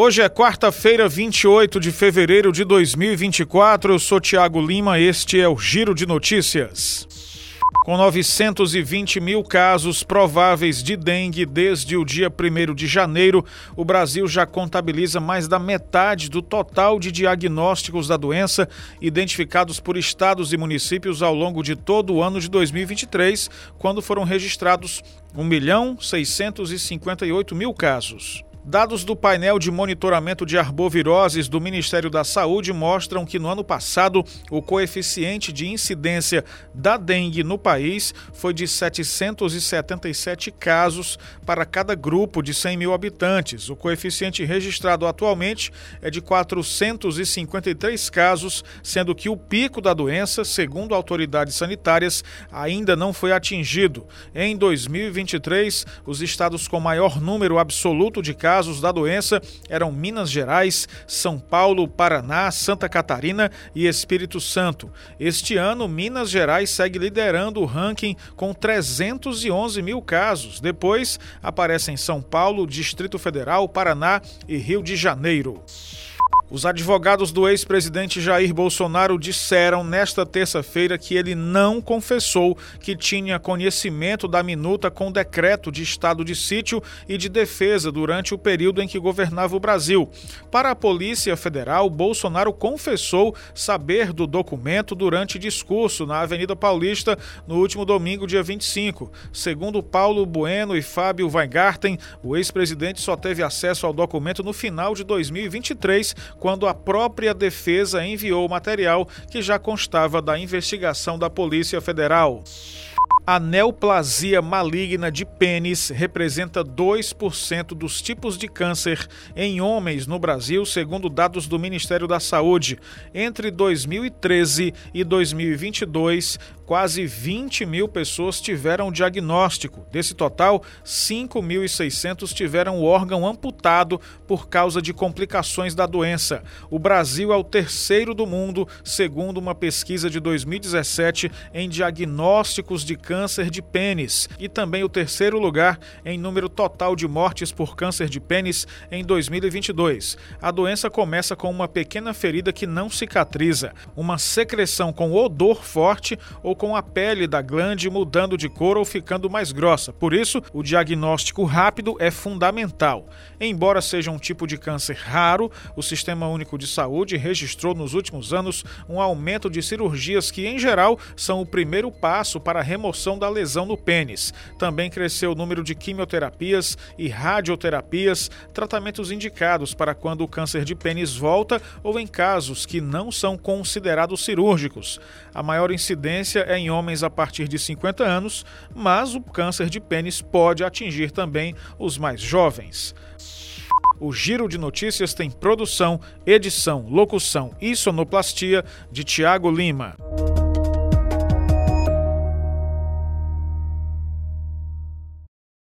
Hoje é quarta-feira, 28 de fevereiro de 2024. Eu sou Tiago Lima, este é o Giro de Notícias. Com 920 mil casos prováveis de dengue desde o dia 1 de janeiro, o Brasil já contabiliza mais da metade do total de diagnósticos da doença identificados por estados e municípios ao longo de todo o ano de 2023, quando foram registrados 1 milhão 658 mil casos. Dados do painel de monitoramento de arboviroses do Ministério da Saúde mostram que no ano passado o coeficiente de incidência da dengue no país foi de 777 casos para cada grupo de 100 mil habitantes. O coeficiente registrado atualmente é de 453 casos, sendo que o pico da doença, segundo autoridades sanitárias, ainda não foi atingido. Em 2023, os estados com maior número absoluto de casos casos da doença eram Minas Gerais, São Paulo, Paraná, Santa Catarina e Espírito Santo. Este ano, Minas Gerais segue liderando o ranking com 311 mil casos. Depois aparecem São Paulo, Distrito Federal, Paraná e Rio de Janeiro. Os advogados do ex-presidente Jair Bolsonaro disseram nesta terça-feira que ele não confessou que tinha conhecimento da minuta com decreto de estado de sítio e de defesa durante o período em que governava o Brasil. Para a Polícia Federal, Bolsonaro confessou saber do documento durante discurso na Avenida Paulista no último domingo, dia 25. Segundo Paulo Bueno e Fábio Weingarten, o ex-presidente só teve acesso ao documento no final de 2023 quando a própria defesa enviou o material que já constava da investigação da Polícia Federal. A neoplasia maligna de pênis representa 2% dos tipos de câncer em homens no Brasil, segundo dados do Ministério da Saúde. Entre 2013 e 2022, quase 20 mil pessoas tiveram diagnóstico. Desse total, 5.600 tiveram o órgão amputado por causa de complicações da doença. O Brasil é o terceiro do mundo, segundo uma pesquisa de 2017, em diagnósticos de câncer de pênis, e também o terceiro lugar em número total de mortes por câncer de pênis em 2022. A doença começa com uma pequena ferida que não cicatriza, uma secreção com odor forte ou com a pele da glande mudando de cor ou ficando mais grossa. Por isso, o diagnóstico rápido é fundamental. Embora seja um tipo de câncer raro, o Sistema Único de Saúde registrou nos últimos anos um aumento de cirurgias que, em geral, são o primeiro passo para a remoção da lesão no pênis. Também cresceu o número de quimioterapias e radioterapias, tratamentos indicados para quando o câncer de pênis volta ou em casos que não são considerados cirúrgicos. A maior incidência é em homens a partir de 50 anos, mas o câncer de pênis pode atingir também os mais jovens. O Giro de Notícias tem produção, edição, locução e sonoplastia de Tiago Lima.